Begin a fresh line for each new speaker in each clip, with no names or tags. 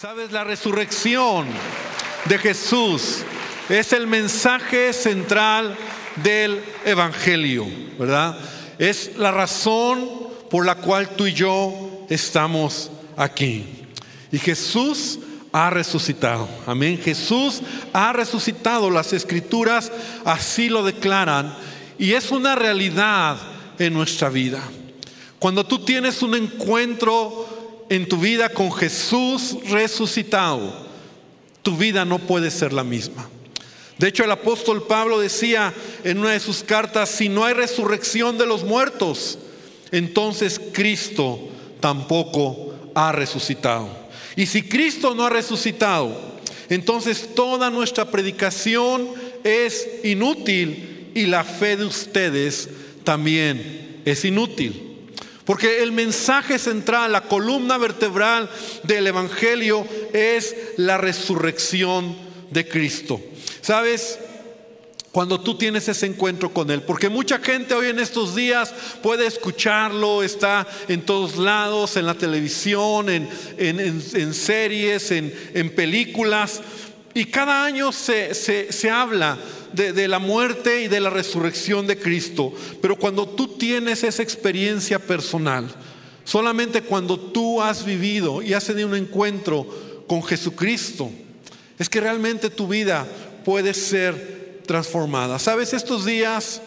Sabes, la resurrección de Jesús es el mensaje central del Evangelio, ¿verdad? Es la razón por la cual tú y yo estamos aquí. Y Jesús ha resucitado. Amén. Jesús ha resucitado. Las escrituras así lo declaran. Y es una realidad en nuestra vida. Cuando tú tienes un encuentro en tu vida con Jesús resucitado, tu vida no puede ser la misma. De hecho, el apóstol Pablo decía en una de sus cartas, si no hay resurrección de los muertos, entonces Cristo tampoco ha resucitado. Y si Cristo no ha resucitado, entonces toda nuestra predicación es inútil y la fe de ustedes también es inútil. Porque el mensaje central, la columna vertebral del Evangelio es la resurrección de Cristo. ¿Sabes? Cuando tú tienes ese encuentro con Él, porque mucha gente hoy en estos días puede escucharlo, está en todos lados, en la televisión, en, series, en, películas, y cada año se, se habla de, la muerte y de la resurrección de Cristo. Pero cuando tú tienes esa experiencia personal, solamente cuando tú has vivido y has tenido un encuentro con Jesucristo, es que realmente tu vida puede ser transformada. Sabes, estos días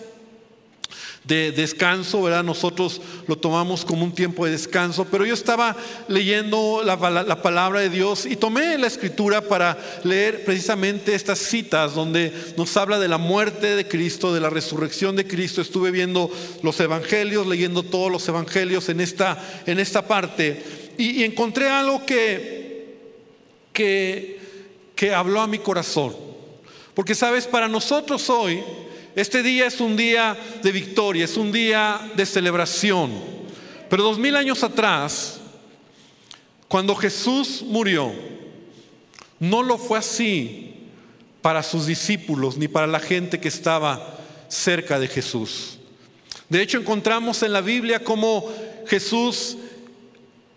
de descanso, ¿verdad? Nosotros lo tomamos como un tiempo de descanso, pero yo estaba leyendo la, palabra de Dios y tomé la escritura para leer precisamente estas citas donde nos habla de la muerte de Cristo, de la resurrección de Cristo. Estuve viendo los evangelios, leyendo todos los evangelios en esta, en esta parte y, encontré algo que, que, que habló a mi corazón. Porque sabes, para nosotros hoy, este día es un día de victoria, es un día de celebración. Pero dos mil años atrás, cuando Jesús murió, no lo fue así para sus discípulos ni para la gente que estaba cerca de Jesús. De hecho, encontramos en la Biblia cómo Jesús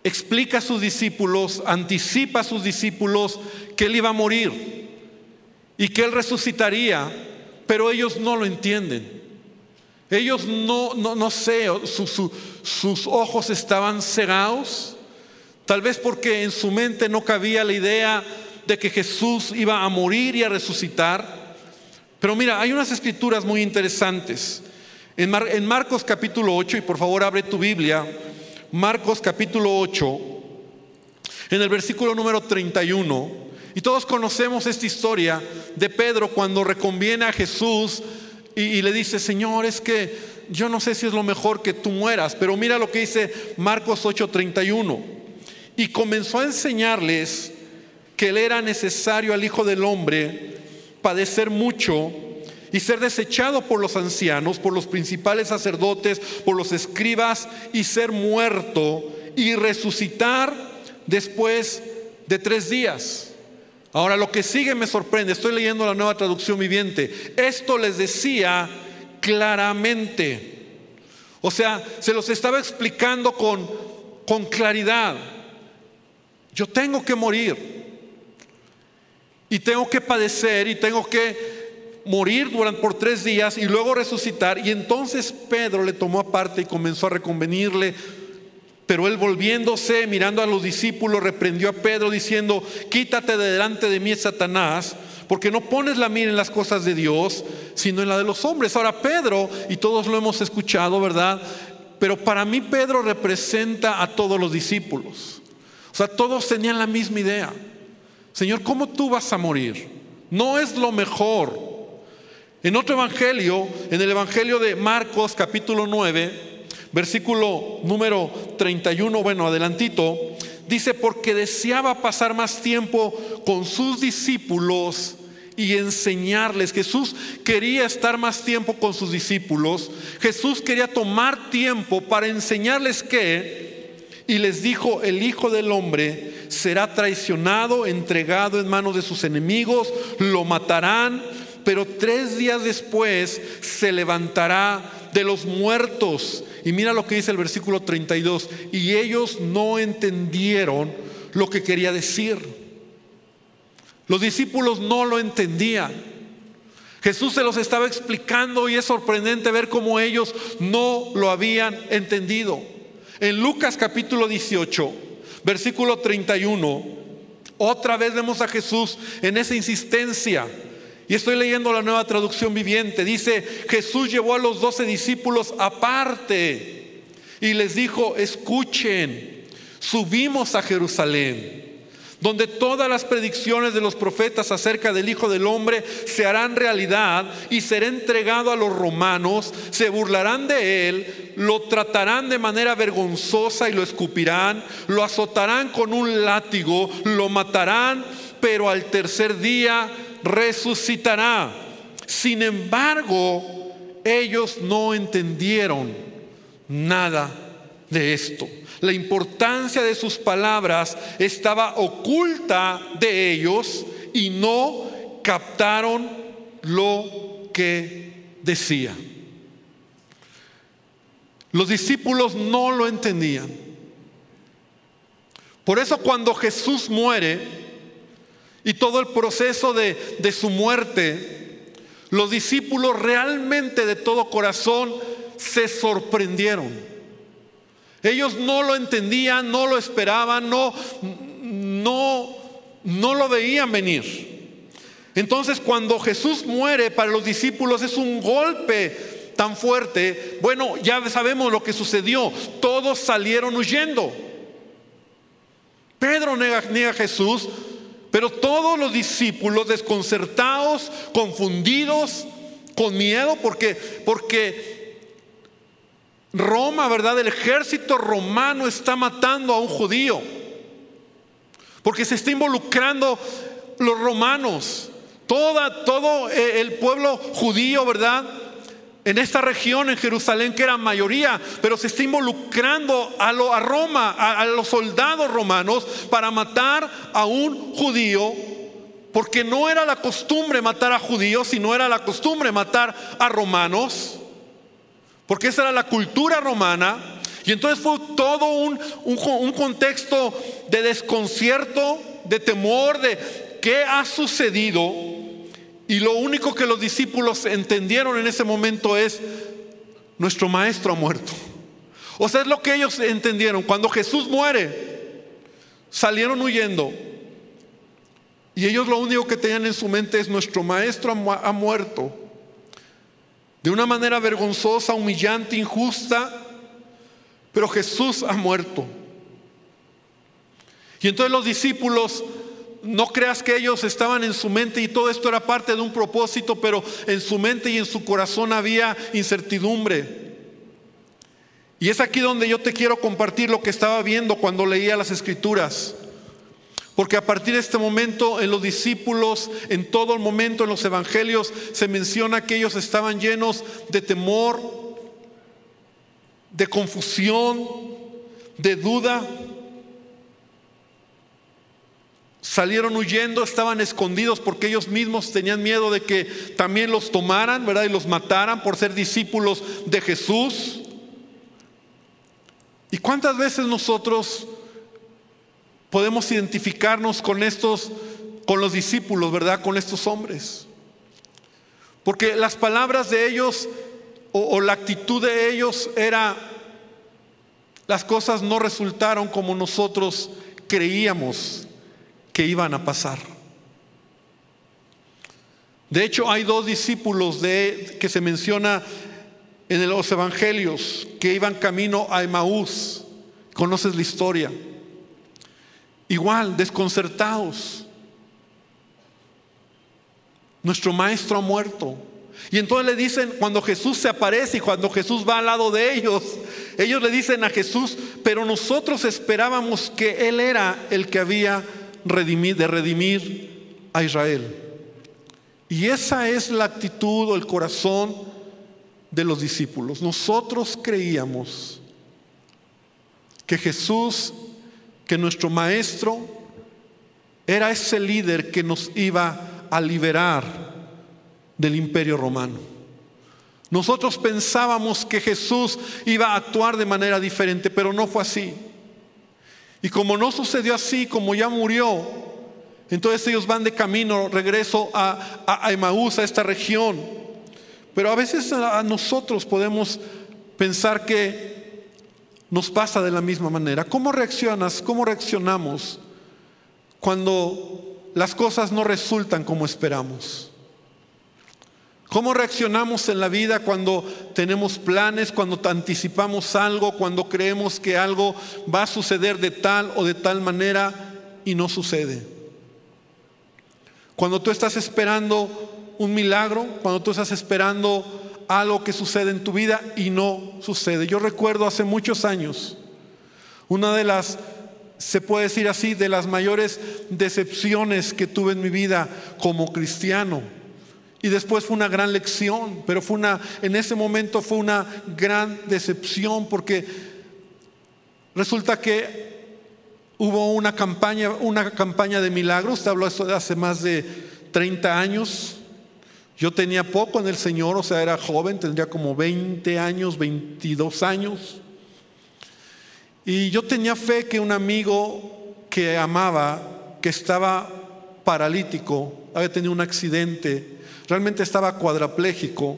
explica a sus discípulos, anticipa a sus discípulos que él iba a morir y que él resucitaría pero ellos no lo entienden. Ellos no, no, no sé, sus ojos estaban cegados, tal vez porque en su mente no cabía la idea de que Jesús iba a morir y a resucitar. Pero mira, hay unas escrituras muy interesantes. En, en Marcos capítulo 8, y por favor abre tu Biblia, Marcos capítulo 8, en el versículo número 31. Y todos conocemos esta historia de Pedro cuando reconviene a Jesús y, le dice, Señor, es que yo no sé si es lo mejor que tú mueras, pero mira lo que dice Marcos 8:31. Y comenzó a enseñarles que le era necesario al Hijo del Hombre padecer mucho y ser desechado por los ancianos, por los principales sacerdotes, por los escribas y ser muerto y resucitar después de tres días. Ahora lo que sigue me sorprende, estoy leyendo la nueva traducción viviente. Esto les decía claramente. O sea, se los estaba explicando con, con claridad. Yo tengo que morir. Y tengo que padecer y tengo que morir durante por tres días y luego resucitar. Y entonces Pedro le tomó aparte y comenzó a reconvenirle pero él volviéndose, mirando a los discípulos, reprendió a Pedro diciendo, quítate de delante de mí, Satanás, porque no pones la mira en las cosas de Dios, sino en la de los hombres. Ahora Pedro, y todos lo hemos escuchado, ¿verdad? Pero para mí Pedro representa a todos los discípulos. O sea, todos tenían la misma idea. Señor, ¿cómo tú vas a morir? No es lo mejor. En otro evangelio, en el evangelio de Marcos capítulo 9, versículo número 31, bueno, adelantito, dice, porque deseaba pasar más tiempo con sus discípulos y enseñarles. Jesús quería estar más tiempo con sus discípulos. Jesús quería tomar tiempo para enseñarles que, y les dijo, el Hijo del Hombre será traicionado, entregado en manos de sus enemigos, lo matarán, pero tres días después se levantará de los muertos. Y mira lo que dice el versículo 32. Y ellos no entendieron lo que quería decir. Los discípulos no lo entendían. Jesús se los estaba explicando y es sorprendente ver cómo ellos no lo habían entendido. En Lucas capítulo 18, versículo 31, otra vez vemos a Jesús en esa insistencia. Y estoy leyendo la nueva traducción viviente. Dice, Jesús llevó a los doce discípulos aparte y les dijo, escuchen, subimos a Jerusalén donde todas las predicciones de los profetas acerca del Hijo del Hombre se harán realidad y será entregado a los romanos, se burlarán de él, lo tratarán de manera vergonzosa y lo escupirán, lo azotarán con un látigo, lo matarán, pero al tercer día resucitará. Sin embargo, ellos no entendieron nada de esto. La importancia de sus palabras estaba oculta de ellos y no captaron lo que decía. Los discípulos no lo entendían. Por eso cuando Jesús muere y todo el proceso de, de su muerte, los discípulos realmente de todo corazón se sorprendieron. Ellos no lo entendían, no lo esperaban, no, no, no lo veían venir. Entonces cuando Jesús muere para los discípulos es un golpe tan fuerte. Bueno, ya sabemos lo que sucedió. Todos salieron huyendo. Pedro niega, niega a Jesús, pero todos los discípulos desconcertados, confundidos, con miedo, porque, porque Roma, ¿verdad? El ejército romano está matando a un judío. Porque se está involucrando los romanos. Toda, todo eh, el pueblo judío, ¿verdad? En esta región, en Jerusalén, que era mayoría, pero se está involucrando a, lo, a Roma, a, los soldados romanos, para matar a un judío porque no era la costumbre matar a judíos, sino era la costumbre matar a romanos porque esa era la cultura romana. Y entonces fue todo un, un, contexto de desconcierto, de temor, de qué ha sucedido. Y lo único que los discípulos entendieron en ese momento es, nuestro maestro ha muerto. O sea, es lo que ellos entendieron. Cuando Jesús muere, salieron huyendo. Y ellos lo único que tenían en su mente es, nuestro maestro ha muerto de una manera vergonzosa, humillante, injusta, pero Jesús ha muerto. Y entonces los discípulos, no creas que ellos estaban en su mente y todo esto era parte de un propósito, pero en su mente y en su corazón había incertidumbre. Y es aquí donde yo te quiero compartir lo que estaba viendo cuando leía las escrituras. Porque a partir de este momento en los discípulos, en todo el momento en los evangelios, se menciona que ellos estaban llenos de temor, de confusión, de duda. Salieron huyendo, estaban escondidos porque ellos mismos tenían miedo de que también los tomaran, ¿verdad? Y los mataran por ser discípulos de Jesús. ¿Y cuántas veces nosotros podemos identificarnos con estos, con los discípulos, ¿verdad? Con estos hombres. Porque las palabras de ellos o, la actitud de ellos era, las cosas no resultaron como nosotros creíamos que iban a pasar. De hecho, hay dos discípulos de, que se menciona en los evangelios que iban camino a Emaús. Conoces la historia. Igual, desconcertados. Nuestro maestro ha muerto. Y entonces le dicen, cuando Jesús se aparece y cuando Jesús va al lado de ellos, ellos le dicen a Jesús, pero nosotros esperábamos que Él era el que había de redimir a Israel. Y esa es la actitud o el corazón de los discípulos. Nosotros creíamos que Jesús que nuestro maestro era ese líder que nos iba a liberar del imperio romano. Nosotros pensábamos que Jesús iba a actuar de manera diferente, pero no fue así. Y como no sucedió así, como ya murió, Entonces ellos van de camino, regreso a, a, a Emaús, a esta región. Pero a veces a nosotros podemos pensar que nos pasa de la misma manera. ¿Cómo reaccionas? ¿Cómo reaccionamos cuando las cosas no resultan como esperamos? ¿Cómo reaccionamos en la vida cuando tenemos planes, cuando anticipamos algo, cuando creemos que algo va a suceder de tal o de tal manera y no sucede? Cuando tú estás esperando un milagro, cuando tú estás esperando algo que sucede en tu vida y no sucede. Yo recuerdo hace muchos años, una de las, se puede decir así, de las mayores decepciones que tuve en mi vida como cristiano y después fue una gran lección, pero fue una, en ese momento fue una gran decepción porque resulta que hubo una campaña, una campaña de milagros, te hablo de hace más de 30 años. Yo tenía poco en el Señor, o sea, era joven, tendría como 20 años, 22 años. Y yo tenía fe que un amigo que amaba, que estaba paralítico, había tenido un accidente realmente estaba cuadrapléjico,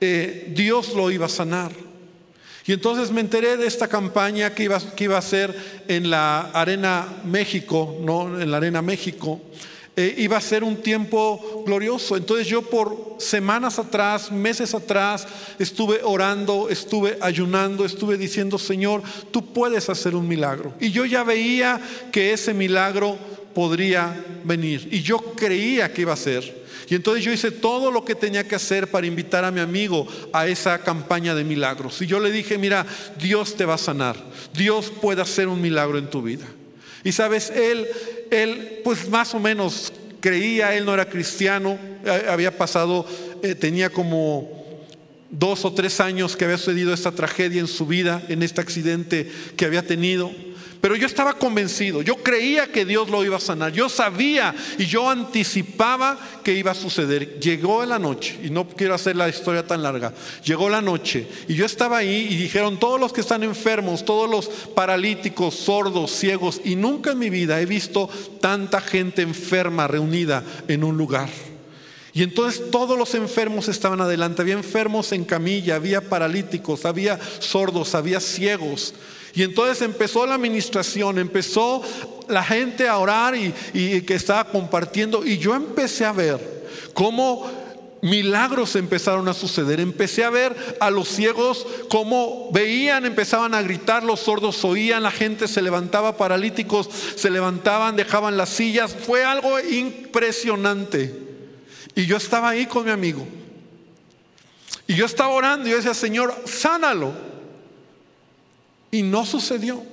eh, Dios lo iba a sanar. Y entonces me enteré de esta campaña que iba, que iba a ser en la Arena México, no en la Arena México. Eh, iba a ser un tiempo glorioso. Entonces yo por semanas atrás, meses atrás, estuve orando, estuve ayunando, estuve diciendo, Señor, tú puedes hacer un milagro. Y yo ya veía que ese milagro podría venir. Y yo creía que iba a ser. Y entonces yo hice todo lo que tenía que hacer para invitar a mi amigo a esa campaña de milagros. Y yo le dije, mira, Dios te va a sanar. Dios puede hacer un milagro en tu vida. Y sabes, él, él pues más o menos creía, él no era cristiano, eh, había pasado, eh, tenía como dos o tres años que había sucedido esta tragedia en su vida, en este accidente que había tenido. Pero yo estaba convencido, yo creía que Dios lo iba a sanar, yo sabía y yo anticipaba que iba a suceder. Llegó la noche, y no quiero hacer la historia tan larga, llegó la noche y yo estaba ahí y dijeron todos los que están enfermos, todos los paralíticos, sordos, ciegos, y nunca en mi vida he visto tanta gente enferma reunida en un lugar. Y entonces todos los enfermos estaban adelante, había enfermos en camilla, había paralíticos, había sordos, había ciegos. Y entonces empezó la administración, empezó la gente a orar y, que estaba compartiendo. Y yo empecé a ver cómo milagros empezaron a suceder. Empecé a ver a los ciegos cómo veían, empezaban a gritar, los sordos oían, la gente se levantaba, paralíticos se levantaban, dejaban las sillas. Fue algo impresionante. Y yo estaba ahí con mi amigo. Y yo estaba orando y yo decía, Señor, sánalo. Y no sucedió.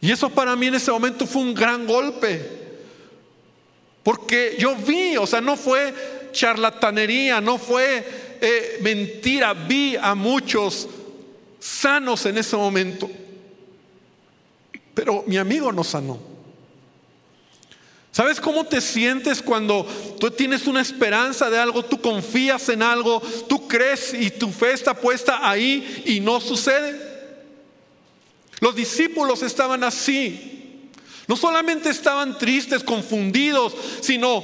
Y eso para mí en ese momento fue un gran golpe. Porque yo vi, o sea, no fue charlatanería, no fue eh, mentira, vi a muchos sanos en ese momento. Pero mi amigo no sanó. ¿Sabes cómo te sientes cuando tú tienes una esperanza de algo, tú confías en algo, tú crees y tu fe está puesta ahí y no sucede? Los discípulos estaban así. No solamente estaban tristes, confundidos, sino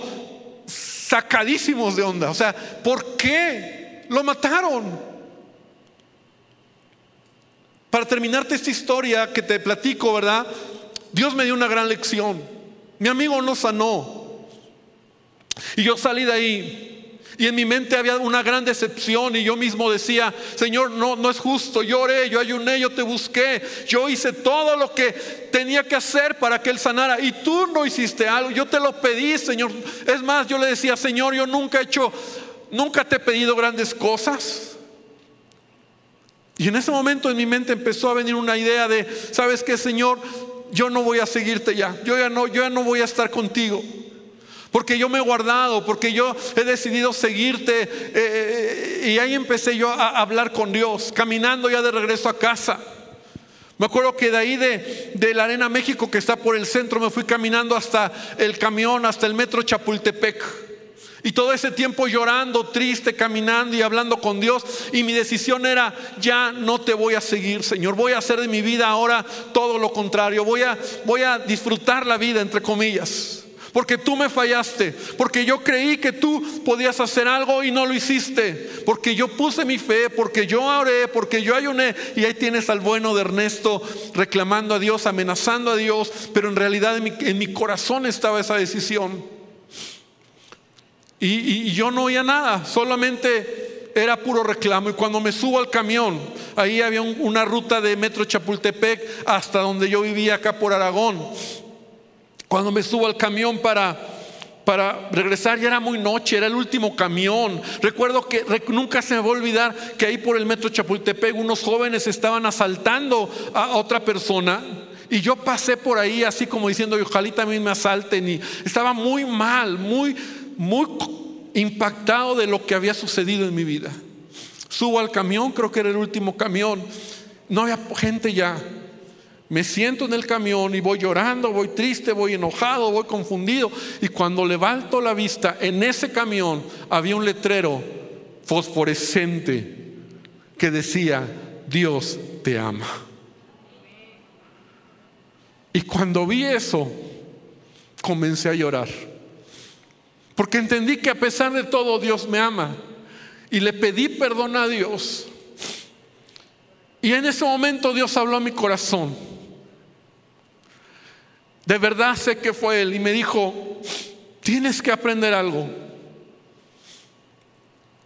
sacadísimos de onda. O sea, ¿por qué lo mataron? Para terminarte esta historia que te platico, ¿verdad? Dios me dio una gran lección. Mi amigo no sanó. Y yo salí de ahí. Y en mi mente había una gran decepción y yo mismo decía, Señor, no, no es justo. Yo oré, yo ayuné, yo te busqué. Yo hice todo lo que tenía que hacer para que Él sanara. Y tú no hiciste algo. Yo te lo pedí, Señor. Es más, yo le decía, Señor, yo nunca he hecho, nunca te he pedido grandes cosas. Y en ese momento en mi mente empezó a venir una idea de, ¿sabes qué, Señor? Yo no voy a seguirte ya, yo ya no, yo ya no voy a estar contigo. Porque yo me he guardado, porque yo he decidido seguirte. Eh, eh, y ahí empecé yo a hablar con Dios, caminando ya de regreso a casa. Me acuerdo que de ahí de, de, la Arena México, que está por el centro, me fui caminando hasta el camión, hasta el metro Chapultepec. Y todo ese tiempo llorando, triste, caminando y hablando con Dios. Y mi decisión era, ya no te voy a seguir, Señor. Voy a hacer de mi vida ahora todo lo contrario. Voy a, voy a disfrutar la vida, entre comillas. Porque tú me fallaste. Porque yo creí que tú podías hacer algo y no lo hiciste. Porque yo puse mi fe. Porque yo oré. Porque yo ayuné. Y ahí tienes al bueno de Ernesto reclamando a Dios, amenazando a Dios. Pero en realidad en mi, en mi corazón estaba esa decisión. Y, yo no oía nada, solamente era puro reclamo. Y cuando me subo al camión, ahí había una ruta de Metro Chapultepec hasta donde yo vivía acá por Aragón. Cuando me subo al camión para, para regresar, ya era muy noche, era el último camión. Recuerdo que nunca se me va a olvidar que ahí por el Metro Chapultepec unos jóvenes estaban asaltando a otra persona. Y yo pasé por ahí así como diciendo, ojalá también me asalten. Y estaba muy mal, muy muy impactado de lo que había sucedido en mi vida. Subo al camión, creo que era el último camión. No había gente ya. Me siento en el camión y voy llorando, voy triste, voy enojado, voy confundido. Y cuando levanto la vista, en ese camión había un letrero fosforescente que decía, Dios te ama. Y cuando vi eso, comencé a llorar. Porque entendí que a pesar de todo Dios me ama. Y le pedí perdón a Dios. Y en ese momento Dios habló a mi corazón. De verdad sé que fue Él. Y me dijo, tienes que aprender algo.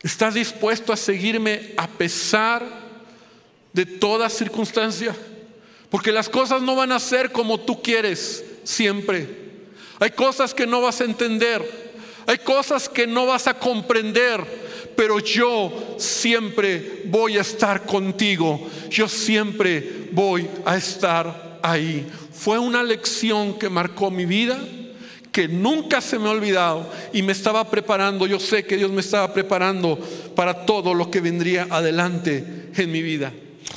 ¿Estás dispuesto a seguirme a pesar de toda circunstancia? Porque las cosas no van a ser como tú quieres siempre. Hay cosas que no vas a entender. Hay cosas que no vas a comprender, pero yo siempre voy a estar contigo. Yo siempre voy a estar ahí. Fue una lección que marcó mi vida, que nunca se me ha olvidado y me estaba preparando. Yo sé que Dios me estaba preparando para todo lo que vendría adelante en mi vida.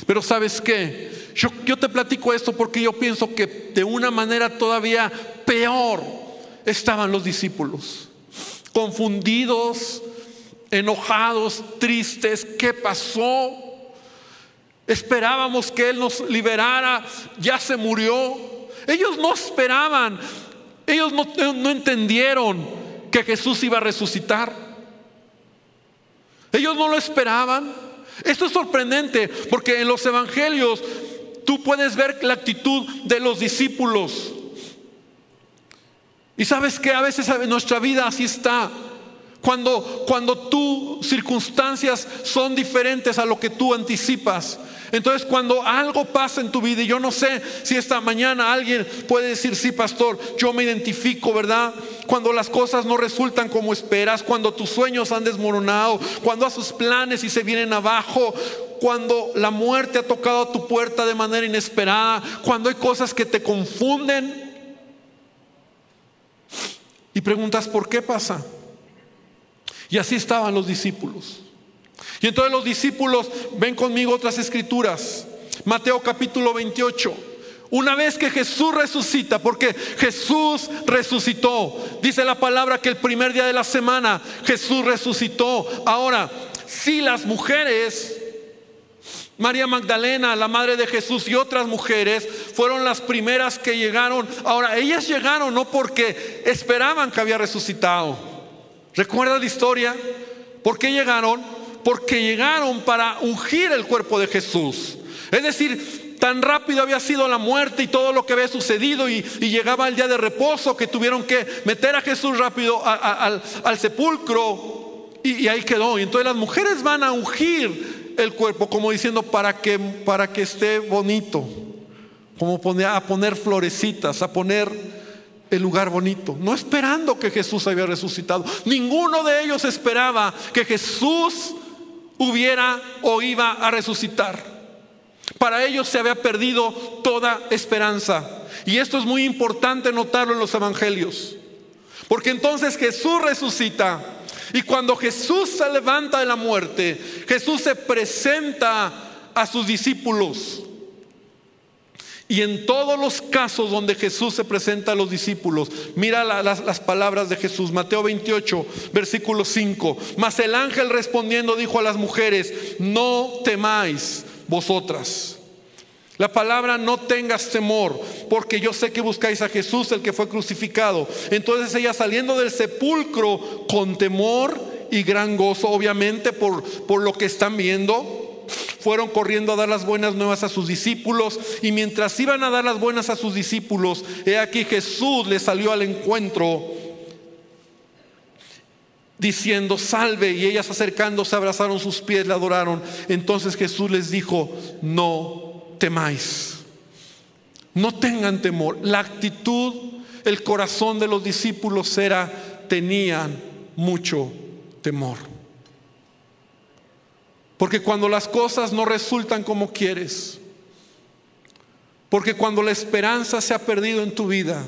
Pero sabes qué? Yo, yo te platico esto porque yo pienso que de una manera todavía peor estaban los discípulos confundidos, enojados, tristes. ¿Qué pasó? Esperábamos que Él nos liberara, ya se murió. Ellos no esperaban, ellos no, no entendieron que Jesús iba a resucitar. Ellos no lo esperaban. Esto es sorprendente porque en los evangelios tú puedes ver la actitud de los discípulos. Y sabes que a veces en nuestra vida así está. Cuando, cuando tus circunstancias son diferentes a lo que tú anticipas. Entonces cuando algo pasa en tu vida y yo no sé si esta mañana alguien puede decir, sí, pastor, yo me identifico, ¿verdad? Cuando las cosas no resultan como esperas, cuando tus sueños han desmoronado, cuando haces planes y se vienen abajo, cuando la muerte ha tocado tu puerta de manera inesperada, cuando hay cosas que te confunden, y preguntas, ¿por qué pasa? Y así estaban los discípulos. Y entonces los discípulos, ven conmigo otras escrituras. Mateo capítulo 28. Una vez que Jesús resucita, porque Jesús resucitó, dice la palabra que el primer día de la semana Jesús resucitó. Ahora, si las mujeres María Magdalena, la madre de Jesús y otras mujeres fueron las primeras que llegaron. Ahora, ellas llegaron no porque esperaban que había resucitado. ¿Recuerda la historia? ¿Por qué llegaron? Porque llegaron para ungir el cuerpo de Jesús. Es decir, tan rápido había sido la muerte y todo lo que había sucedido y, llegaba el día de reposo que tuvieron que meter a Jesús rápido al, sepulcro y, y ahí quedó. Y entonces las mujeres van a ungir el cuerpo como diciendo para que, para que esté bonito, como poner, a poner florecitas, a poner el lugar bonito, no esperando que Jesús había resucitado. Ninguno de ellos esperaba que Jesús hubiera o iba a resucitar. Para ellos se había perdido toda esperanza. Y esto es muy importante notarlo en los evangelios. Porque entonces Jesús resucita y cuando Jesús se levanta de la muerte, Jesús se presenta a sus discípulos. Y en todos los casos donde Jesús se presenta a los discípulos, mira las, las, palabras de Jesús, Mateo 28, versículo 5. Mas el ángel respondiendo dijo a las mujeres, no temáis vosotras. La palabra no tengas temor, porque yo sé que buscáis a Jesús, el que fue crucificado. Entonces ella saliendo del sepulcro con temor y gran gozo, obviamente por, por lo que están viendo, fueron corriendo a dar las buenas nuevas a sus discípulos y mientras iban a dar las buenas a sus discípulos, he aquí Jesús les salió al encuentro diciendo, salve, y ellas acercándose abrazaron sus pies, le adoraron. Entonces Jesús les dijo, no temáis, no tengan temor. La actitud, el corazón de los discípulos era, tenían mucho temor. Porque cuando las cosas no resultan como quieres, porque cuando la esperanza se ha perdido en tu vida,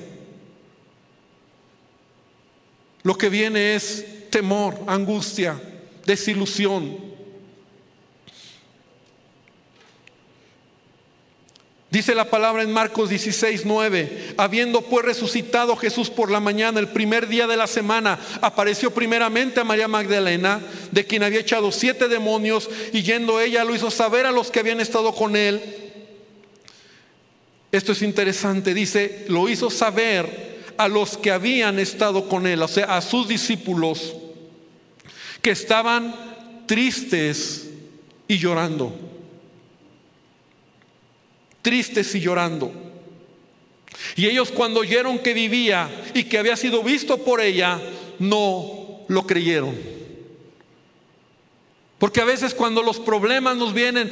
lo que viene es temor, angustia, desilusión. Dice la palabra en Marcos 16, 9, habiendo pues resucitado Jesús por la mañana, el primer día de la semana, apareció primeramente a María Magdalena, de quien había echado siete demonios, y yendo ella lo hizo saber a los que habían estado con él. Esto es interesante, dice, lo hizo saber a los que habían estado con él, o sea, a sus discípulos, que estaban tristes y llorando tristes y llorando. Y ellos cuando oyeron que vivía y que había sido visto por ella, no lo creyeron. Porque a veces cuando los problemas nos vienen,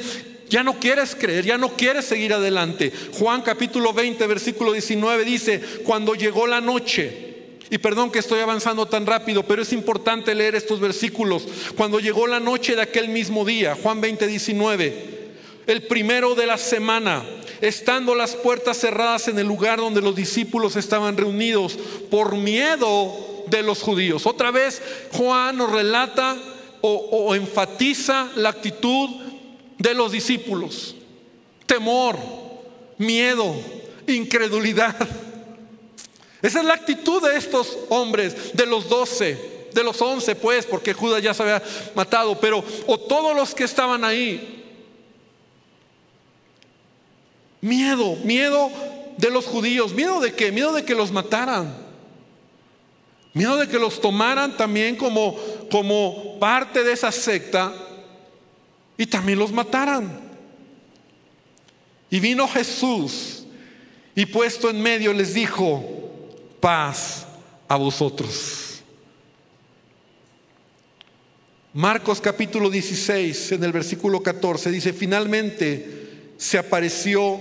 ya no quieres creer, ya no quieres seguir adelante. Juan capítulo 20, versículo 19 dice, cuando llegó la noche, y perdón que estoy avanzando tan rápido, pero es importante leer estos versículos, cuando llegó la noche de aquel mismo día, Juan 20, 19, el primero de la semana, estando las puertas cerradas en el lugar donde los discípulos estaban reunidos por miedo de los judíos. Otra vez Juan nos relata o, enfatiza la actitud de los discípulos. Temor, miedo, incredulidad. Esa es la actitud de estos hombres, de los doce, de los once, pues, porque Judas ya se había matado, pero o todos los que estaban ahí, Miedo, miedo de los judíos. ¿Miedo de qué? Miedo de que los mataran. Miedo de que los tomaran también como, como parte de esa secta y también los mataran. Y vino Jesús y puesto en medio les dijo, paz a vosotros. Marcos capítulo 16, en el versículo 14, dice, finalmente se apareció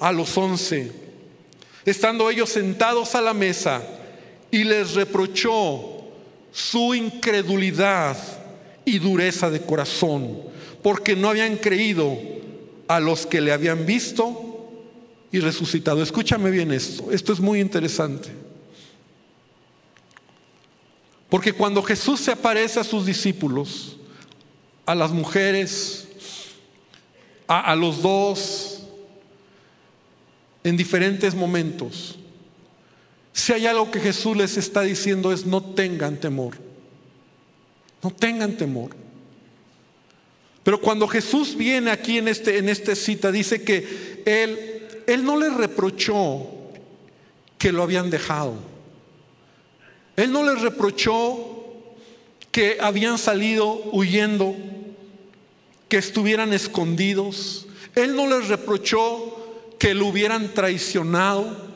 a los once, estando ellos sentados a la mesa, y les reprochó su incredulidad y dureza de corazón, porque no habían creído a los que le habían visto y resucitado. Escúchame bien esto, esto es muy interesante. Porque cuando Jesús se aparece a sus discípulos, a las mujeres, a, a los dos, en diferentes momentos. Si hay algo que Jesús les está diciendo es no tengan temor. No tengan temor. Pero cuando Jesús viene aquí en este en esta cita dice que él él no les reprochó que lo habían dejado. Él no les reprochó que habían salido huyendo, que estuvieran escondidos. Él no les reprochó que lo hubieran traicionado.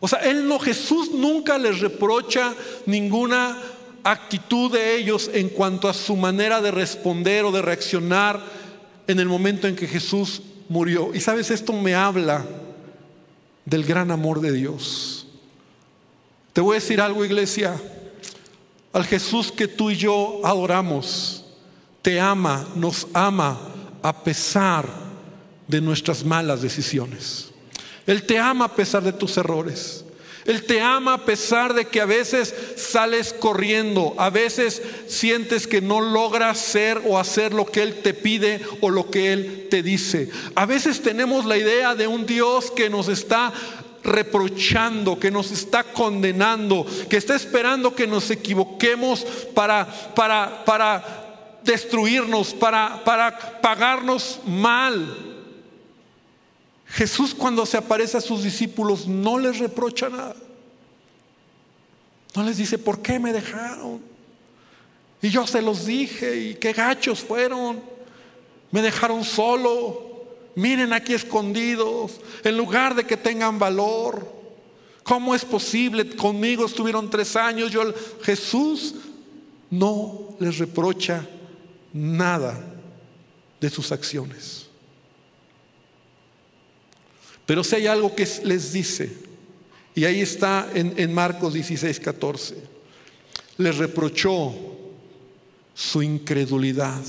O sea, él no, Jesús nunca les reprocha ninguna actitud de ellos en cuanto a su manera de responder o de reaccionar en el momento en que Jesús murió. Y sabes, esto me habla del gran amor de Dios. Te voy a decir algo, iglesia. Al Jesús que tú y yo adoramos, te ama, nos ama a pesar de nuestras malas decisiones. Él te ama a pesar de tus errores. Él te ama a pesar de que a veces sales corriendo, a veces sientes que no logras ser o hacer lo que Él te pide o lo que Él te dice. A veces tenemos la idea de un Dios que nos está reprochando, que nos está condenando, que está esperando que nos equivoquemos para, para, para destruirnos, para, para pagarnos mal. Jesús cuando se aparece a sus discípulos no les reprocha nada. No les dice, ¿por qué me dejaron? Y yo se los dije, y qué gachos fueron. Me dejaron solo. Miren aquí escondidos, en lugar de que tengan valor. ¿Cómo es posible? Conmigo estuvieron tres años. Yo, Jesús no les reprocha nada de sus acciones. Pero si hay algo que les dice, y ahí está en, Marcos 16, 14, les reprochó su incredulidad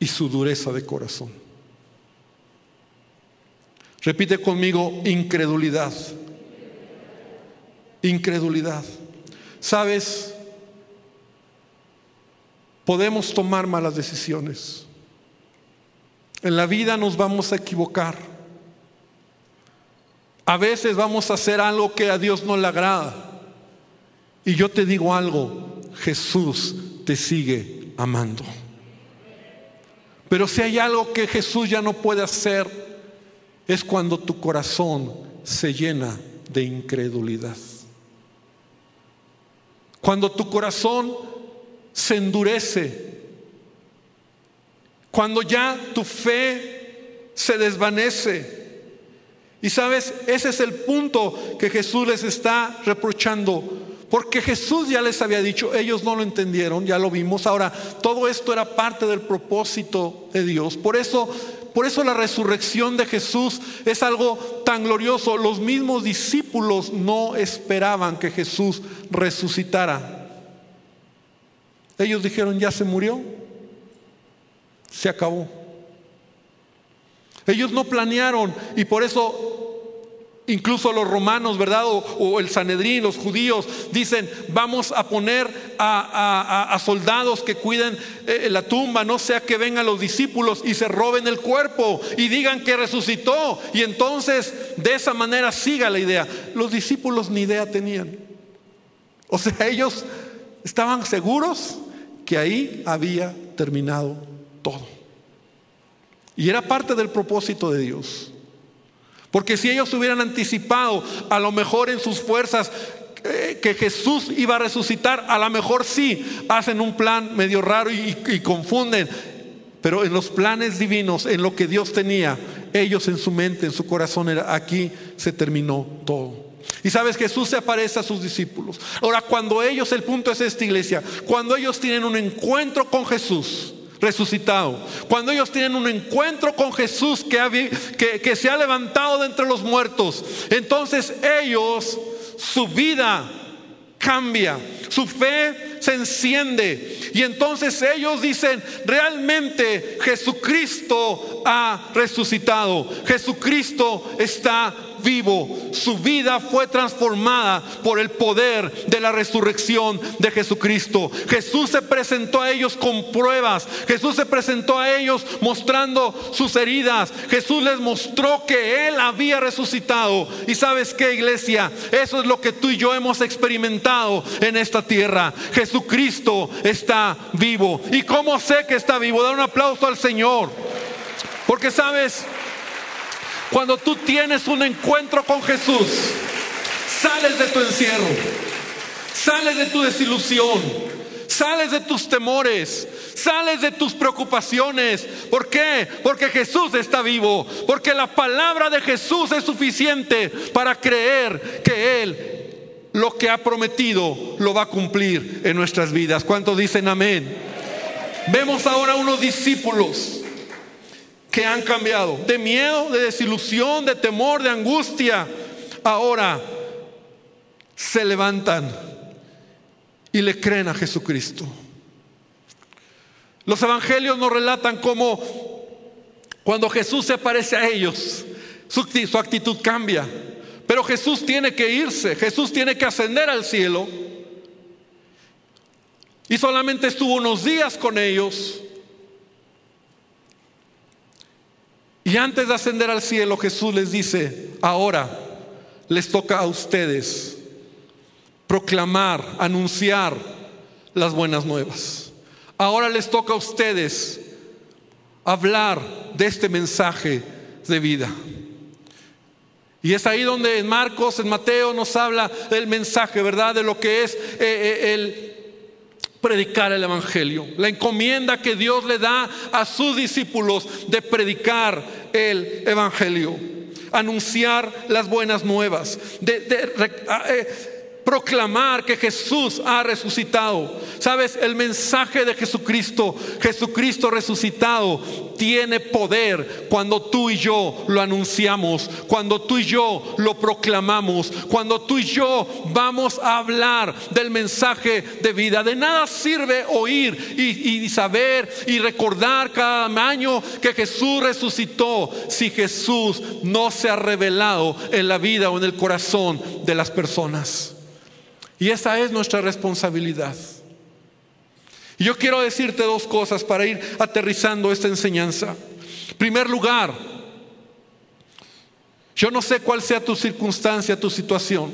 y su dureza de corazón. Repite conmigo, incredulidad. Incredulidad. ¿Sabes? Podemos tomar malas decisiones. En la vida nos vamos a equivocar. A veces vamos a hacer algo que a Dios no le agrada. Y yo te digo algo, Jesús te sigue amando. Pero si hay algo que Jesús ya no puede hacer, es cuando tu corazón se llena de incredulidad. Cuando tu corazón se endurece. Cuando ya tu fe se desvanece. Y sabes, ese es el punto que Jesús les está reprochando. Porque Jesús ya les había dicho, ellos no lo entendieron, ya lo vimos. Ahora, todo esto era parte del propósito de Dios. Por eso, por eso la resurrección de Jesús es algo tan glorioso. Los mismos discípulos no esperaban que Jesús resucitara. Ellos dijeron, ya se murió, se acabó. Ellos no planearon y por eso Incluso los romanos, ¿verdad? O, el Sanedrín, los judíos, dicen, vamos a poner a, soldados que cuiden eh, la tumba, no sea que vengan los discípulos y se roben el cuerpo y digan que resucitó. Y entonces de esa manera siga la idea. Los discípulos ni idea tenían. O sea, ellos estaban seguros que ahí había terminado todo. Y era parte del propósito de Dios. Porque si ellos hubieran anticipado, a lo mejor en sus fuerzas, eh, que Jesús iba a resucitar, a lo mejor sí, hacen un plan medio raro y, y confunden. Pero en los planes divinos, en lo que Dios tenía, ellos en su mente, en su corazón, era aquí se terminó todo. Y sabes, Jesús se aparece a sus discípulos. Ahora, cuando ellos, el punto es esta iglesia, cuando ellos tienen un encuentro con Jesús, resucitado. Cuando ellos tienen un encuentro con Jesús que, que, se ha levantado de entre los muertos, entonces ellos, su vida cambia, su fe se enciende. Y entonces ellos dicen, realmente Jesucristo ha resucitado, Jesucristo está vivo. Su vida fue transformada por el poder de la resurrección de Jesucristo. Jesús se presentó a ellos con pruebas. Jesús se presentó a ellos mostrando sus heridas. Jesús les mostró que Él había resucitado. Y sabes qué, iglesia, eso es lo que tú y yo hemos experimentado en esta tierra. Jesucristo está vivo. ¿Y cómo sé que está vivo? Da un aplauso al Señor. Porque sabes, cuando tú tienes un encuentro con Jesús, sales de tu encierro, sales de tu desilusión, sales de tus temores, sales de tus preocupaciones. ¿Por qué? Porque Jesús está vivo, porque la palabra de Jesús es suficiente para creer que Él lo que ha prometido lo va a cumplir en nuestras vidas. ¿Cuántos dicen amén? Vemos ahora unos discípulos que han cambiado, de miedo, de desilusión, de temor, de angustia, ahora se levantan y le creen a Jesucristo. Los evangelios nos relatan cómo cuando Jesús se aparece a ellos, su, actitud cambia. Pero Jesús tiene que irse, Jesús tiene que ascender al cielo. Y solamente estuvo unos días con ellos. Y antes de ascender al cielo, Jesús les dice, ahora les toca a ustedes proclamar, anunciar las buenas nuevas. Ahora les toca a ustedes hablar de este mensaje de vida. Y es ahí donde en Marcos, en Mateo nos habla del mensaje, ¿verdad? De lo que es eh, eh, el predicar el Evangelio. La encomienda que Dios le da a sus discípulos de predicar el Evangelio. Anunciar las buenas nuevas. De, eh, proclamar que Jesús ha resucitado. Sabes, el mensaje de Jesucristo, Jesucristo resucitado, tiene poder cuando tú y yo lo anunciamos, cuando tú y yo lo proclamamos, cuando tú y yo vamos a hablar del mensaje de vida. De nada sirve oír y, saber y recordar cada año que Jesús resucitó si Jesús no se ha revelado en la vida o en el corazón de las personas. Y esa es nuestra responsabilidad. Y yo quiero decirte dos cosas para ir aterrizando esta enseñanza. En primer lugar, yo no sé cuál sea tu circunstancia, tu situación.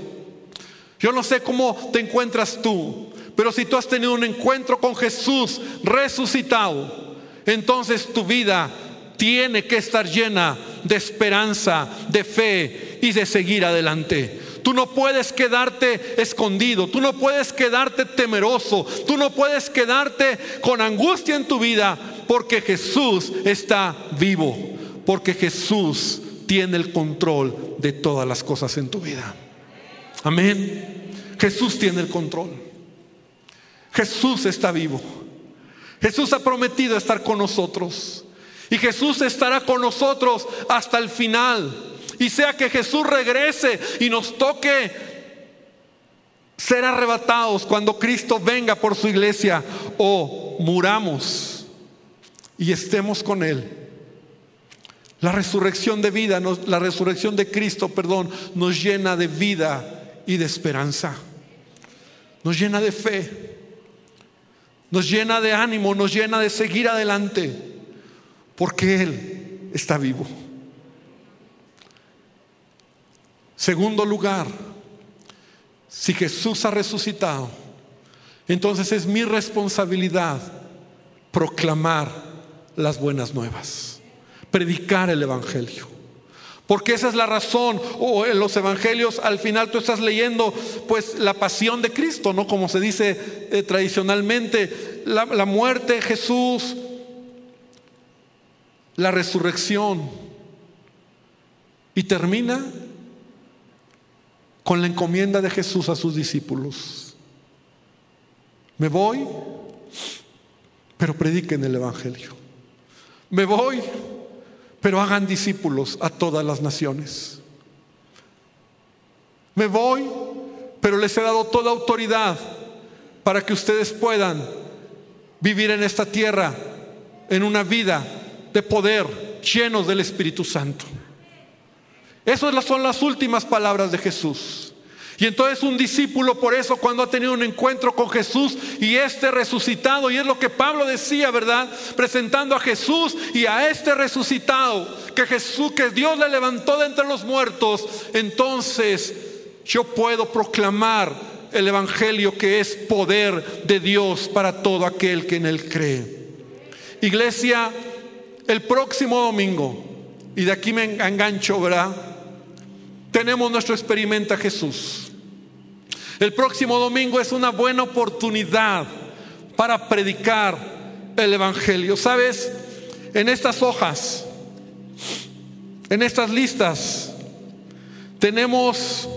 Yo no sé cómo te encuentras tú, pero si tú has tenido un encuentro con Jesús resucitado, entonces tu vida tiene que estar llena de esperanza, de fe y de seguir adelante. Tú no puedes quedarte escondido, tú no puedes quedarte temeroso, tú no puedes quedarte con angustia en tu vida porque Jesús está vivo, porque Jesús tiene el control de todas las cosas en tu vida. Amén. Jesús tiene el control. Jesús está vivo. Jesús ha prometido estar con nosotros. Y Jesús estará con nosotros hasta el final. Y sea que Jesús regrese y nos toque ser arrebatados cuando Cristo venga por su iglesia o muramos y estemos con Él. La resurrección de vida, la resurrección de Cristo, perdón, nos llena de vida y de esperanza. Nos llena de fe. Nos llena de ánimo, nos llena de seguir adelante, porque Él está vivo. Segundo lugar, si Jesús ha resucitado, entonces es mi responsabilidad proclamar las buenas nuevas, predicar el Evangelio. Porque esa es la razón, o en los evangelios al final tú estás leyendo pues la pasión de Cristo, ¿no? Como se dice eh, tradicionalmente, la, la muerte de Jesús, la resurrección. Y termina con la encomienda de Jesús a sus discípulos. Me voy, pero prediquen el Evangelio. Me voy, pero hagan discípulos a todas las naciones. Me voy, pero les he dado toda autoridad para que ustedes puedan vivir en esta tierra en una vida de poder llenos del Espíritu Santo. Esas son las últimas palabras de Jesús. Y entonces un discípulo por eso cuando ha tenido un encuentro con Jesús y este resucitado, y es lo que Pablo decía, ¿verdad? Presentando a Jesús y a este resucitado, que Jesús, que Dios le levantó de entre los muertos, entonces yo puedo proclamar el Evangelio que es poder de Dios para todo aquel que en él cree. Iglesia, el próximo domingo, y de aquí me engancho, ¿verdad? Tenemos nuestro experimenta Jesús. El próximo domingo es una buena oportunidad para predicar el Evangelio. ¿Sabes? En estas hojas, en estas listas, tenemos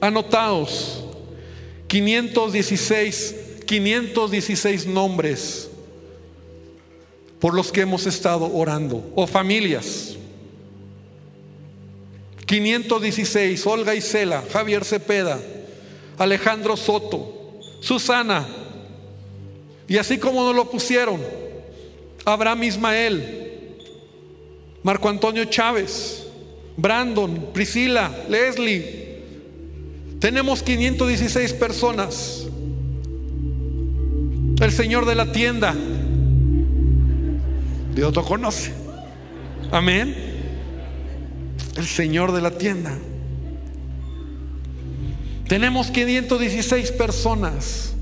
anotados 516, 516 nombres por los que hemos estado orando, o familias. 516, Olga Isela, Javier Cepeda, Alejandro Soto, Susana, y así como nos lo pusieron, Abraham Ismael, Marco Antonio Chávez, Brandon, Priscila, Leslie. Tenemos 516 personas. El señor de la tienda. Dios lo conoce. Amén. El señor de la tienda. Tenemos 516 personas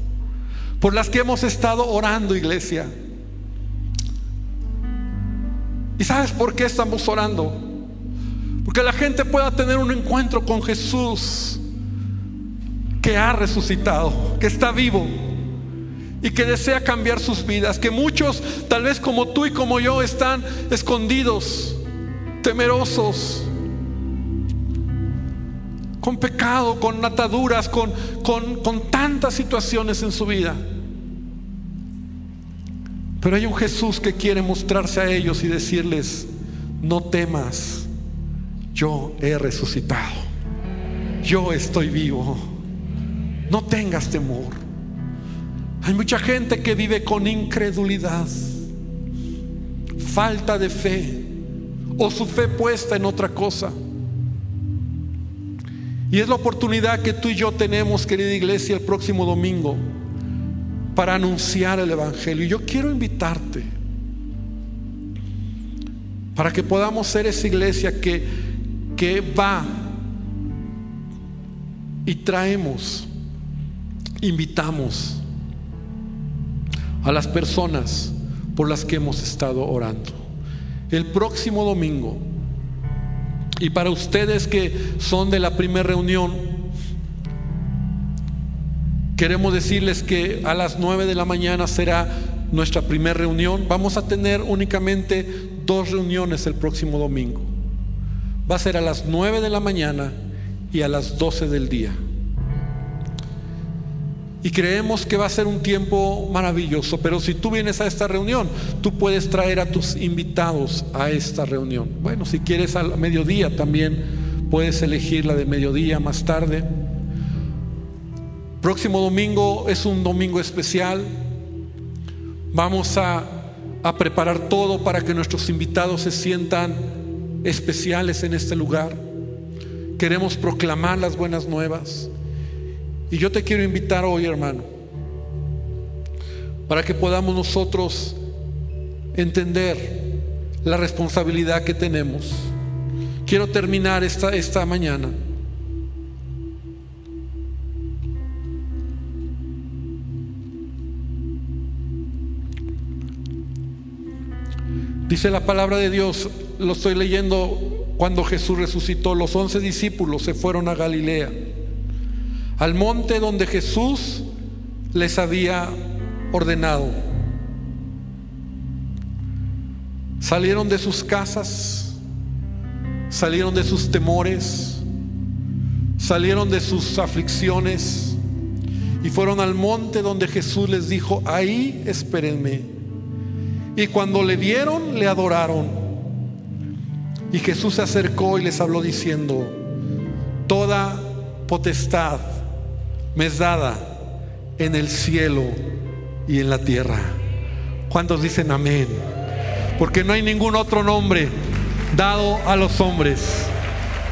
por las que hemos estado orando, iglesia. ¿Y sabes por qué estamos orando? Porque la gente pueda tener un encuentro con Jesús que ha resucitado, que está vivo y que desea cambiar sus vidas. Que muchos, tal vez como tú y como yo, están escondidos, temerosos, con pecado, con ataduras, con, con, con tantas situaciones en su vida. Pero hay un Jesús que quiere mostrarse a ellos y decirles, no temas, yo he resucitado, yo estoy vivo, no tengas temor. Hay mucha gente que vive con incredulidad, falta de fe o su fe puesta en otra cosa. Y es la oportunidad que tú y yo tenemos, querida iglesia, el próximo domingo para anunciar el Evangelio. Yo quiero invitarte para que podamos ser esa iglesia que, que va y traemos, invitamos a las personas por las que hemos estado orando. El próximo domingo, y para ustedes que son de la primera reunión, Queremos decirles que a las 9 de la mañana será nuestra primera reunión. Vamos a tener únicamente dos reuniones el próximo domingo. Va a ser a las 9 de la mañana y a las 12 del día. Y creemos que va a ser un tiempo maravilloso, pero si tú vienes a esta reunión, tú puedes traer a tus invitados a esta reunión. Bueno, si quieres al mediodía también puedes elegir la de mediodía más tarde. Próximo domingo es un domingo especial. Vamos a, a, preparar todo para que nuestros invitados se sientan especiales en este lugar. Queremos proclamar las buenas nuevas. Y yo te quiero invitar hoy, hermano, para que podamos nosotros entender la responsabilidad que tenemos. Quiero terminar esta, esta mañana Dice la palabra de Dios, lo estoy leyendo cuando Jesús resucitó, los once discípulos se fueron a Galilea, al monte donde Jesús les había ordenado. Salieron de sus casas, salieron de sus temores, salieron de sus aflicciones y fueron al monte donde Jesús les dijo, ahí espérenme. Y cuando le vieron, le adoraron. Y Jesús se acercó y les habló diciendo, toda potestad me es dada en el cielo y en la tierra. ¿Cuántos dicen amén? Porque no hay ningún otro nombre dado a los hombres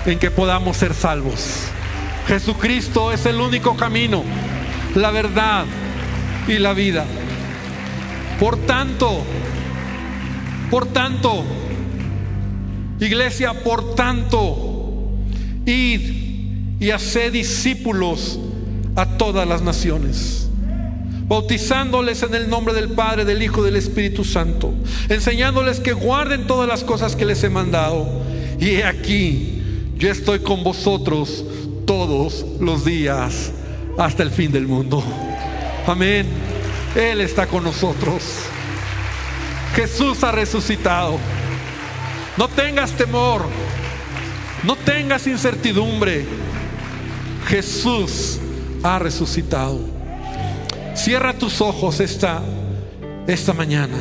en que podamos ser salvos. Jesucristo es el único camino, la verdad y la vida. Por tanto, por tanto, iglesia, por tanto, id y haced discípulos a todas las naciones bautizándoles en el nombre del Padre, del Hijo y del Espíritu Santo, enseñándoles que guarden todas las cosas que les he mandado. Y aquí, yo estoy con vosotros todos los días hasta el fin del mundo. Amén. Él está con nosotros. Jesús ha resucitado. No tengas temor, no tengas incertidumbre. Jesús ha resucitado. Cierra tus ojos esta, esta mañana.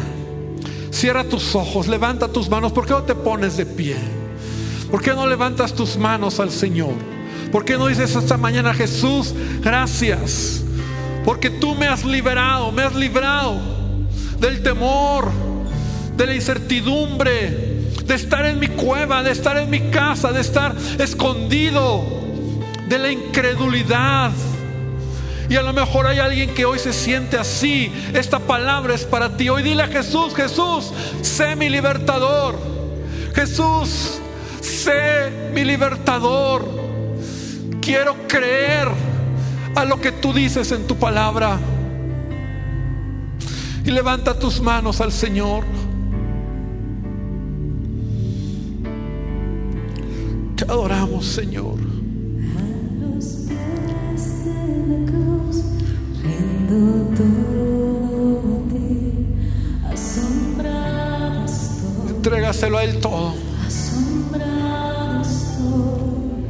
Cierra tus ojos, levanta tus manos. ¿Por qué no te pones de pie? ¿Por qué no levantas tus manos al Señor? ¿Por qué no dices esta mañana, Jesús, gracias? Porque tú me has liberado, me has librado del temor, de la incertidumbre, de estar en mi cueva, de estar en mi casa, de estar escondido de la incredulidad. Y a lo mejor hay alguien que hoy se siente así. Esta palabra es para ti. Hoy dile a Jesús, Jesús, sé mi libertador. Jesús, sé mi libertador. Quiero creer a lo que tú dices en tu palabra. Y levanta tus manos al Señor. Te adoramos, Señor.
A los pies
Entrégaselo a Él todo.
asombrado estoy.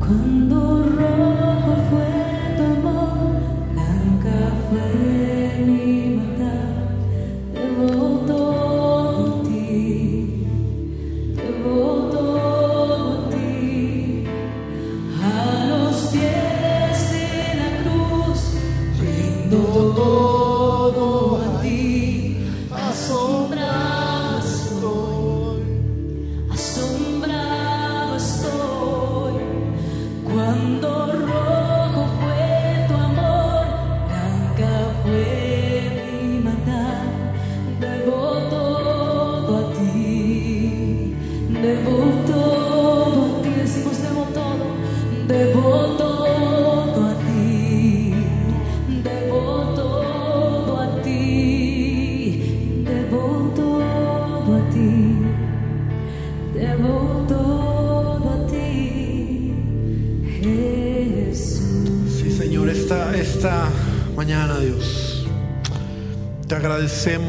Cuando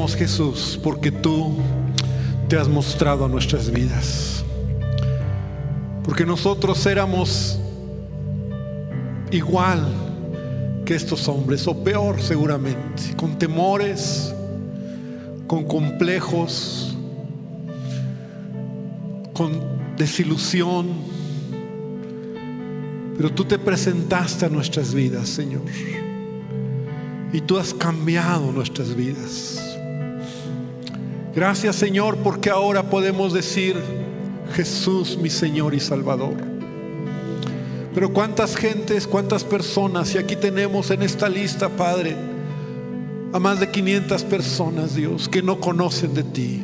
Jesús,
porque tú te has mostrado a nuestras vidas. Porque nosotros éramos igual que estos hombres, o peor seguramente, con temores, con complejos, con desilusión. Pero tú te presentaste a nuestras vidas, Señor. Y tú has cambiado nuestras vidas. Gracias, Señor, porque ahora podemos decir, Jesús, mi Señor y Salvador. Pero cuántas gentes, cuántas personas, y aquí tenemos en esta lista, Padre, a más de 500 personas, Dios, que no conocen de ti.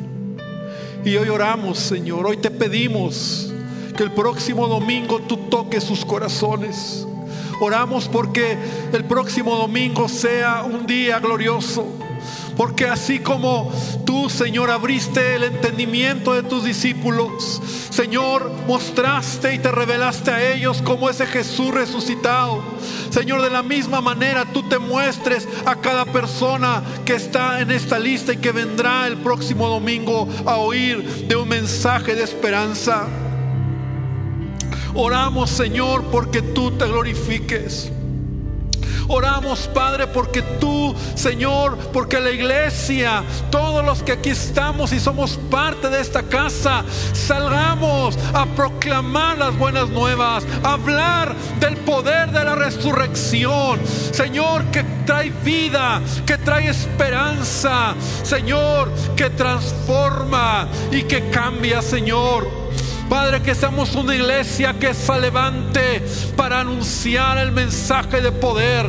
Y hoy oramos, Señor, hoy te pedimos que el próximo domingo tú toques sus corazones. Oramos porque el próximo domingo sea un día glorioso. Porque así como tú, Señor, abriste el entendimiento de tus discípulos, Señor, mostraste y te revelaste a ellos como ese Jesús resucitado. Señor, de la misma manera tú te muestres a cada persona que está en esta lista y que vendrá el próximo domingo a oír de un mensaje de esperanza. Oramos, Señor, porque tú te glorifiques. Oramos, Padre, porque tú, Señor, porque la iglesia, todos los que aquí estamos y somos parte de esta casa, salgamos a proclamar las buenas nuevas, a hablar del poder de la resurrección. Señor, que trae vida, que trae esperanza. Señor, que transforma y que cambia, Señor. Padre, que seamos una iglesia que se levante para anunciar el mensaje de poder.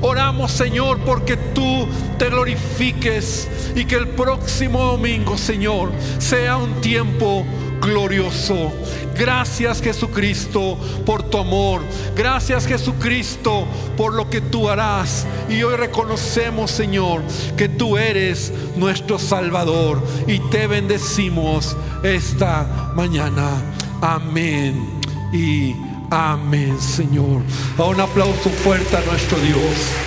Oramos, Señor, porque tú te glorifiques y que el próximo domingo, Señor, sea un tiempo glorioso. Gracias Jesucristo por tu amor. Gracias Jesucristo por lo que tú harás. Y hoy reconocemos, Señor, que tú eres nuestro Salvador y te bendecimos esta mañana. Amén y amén, Señor. A un aplauso fuerte a nuestro Dios.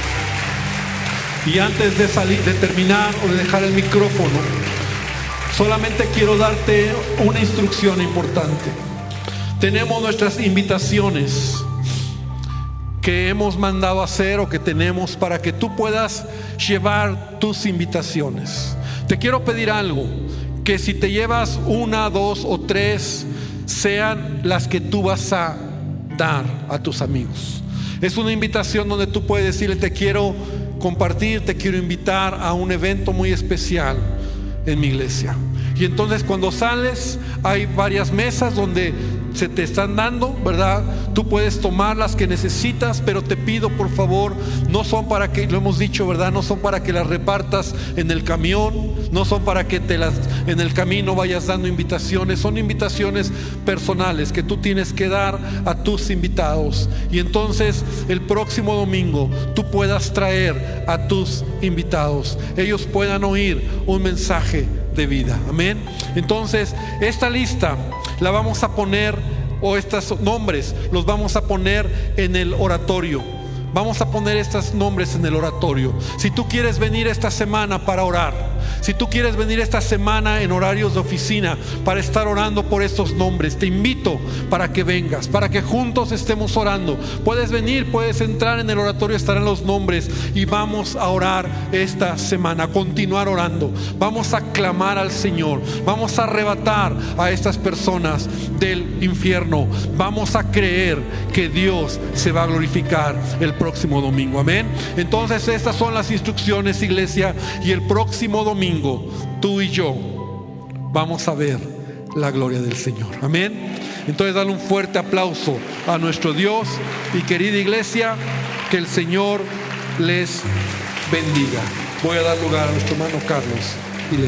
Y antes de salir, de terminar o de dejar el micrófono, solamente quiero darte una instrucción importante. Tenemos nuestras invitaciones que hemos mandado hacer o que tenemos para que tú puedas llevar tus invitaciones. Te quiero pedir algo, que si te llevas una, dos o tres, sean las que tú vas a dar a tus amigos. Es una invitación donde tú puedes decirle, te quiero compartir, te quiero invitar a un evento muy especial en mi iglesia. Y entonces cuando sales hay varias mesas donde se te están dando, ¿verdad? Tú puedes tomar las que necesitas, pero te pido por favor, no son para que, lo hemos dicho, ¿verdad? No son para que las repartas en el camión, no son para que te las en el camino vayas dando invitaciones, son invitaciones personales que tú tienes que dar a tus invitados. Y entonces el próximo domingo tú puedas traer a tus invitados, ellos puedan oír un mensaje de vida. Amén. Entonces, esta lista la vamos a poner, o estos nombres los vamos a poner en el oratorio. Vamos a poner estos nombres en el oratorio. Si tú quieres venir esta semana para orar, si tú quieres venir esta semana en horarios de oficina para estar orando por estos nombres, te invito para que vengas, para que juntos estemos orando. Puedes venir, puedes entrar en el oratorio, estarán los nombres y vamos a orar esta semana, continuar orando. Vamos a clamar al Señor, vamos a arrebatar a estas personas del infierno. Vamos a creer que Dios se va a glorificar próximo domingo. Amén. Entonces estas son las instrucciones, iglesia, y el próximo domingo tú y yo vamos a ver la gloria del Señor. Amén. Entonces dale un fuerte aplauso a nuestro Dios y querida iglesia, que el Señor les bendiga. Voy a dar lugar a nuestro hermano Carlos y le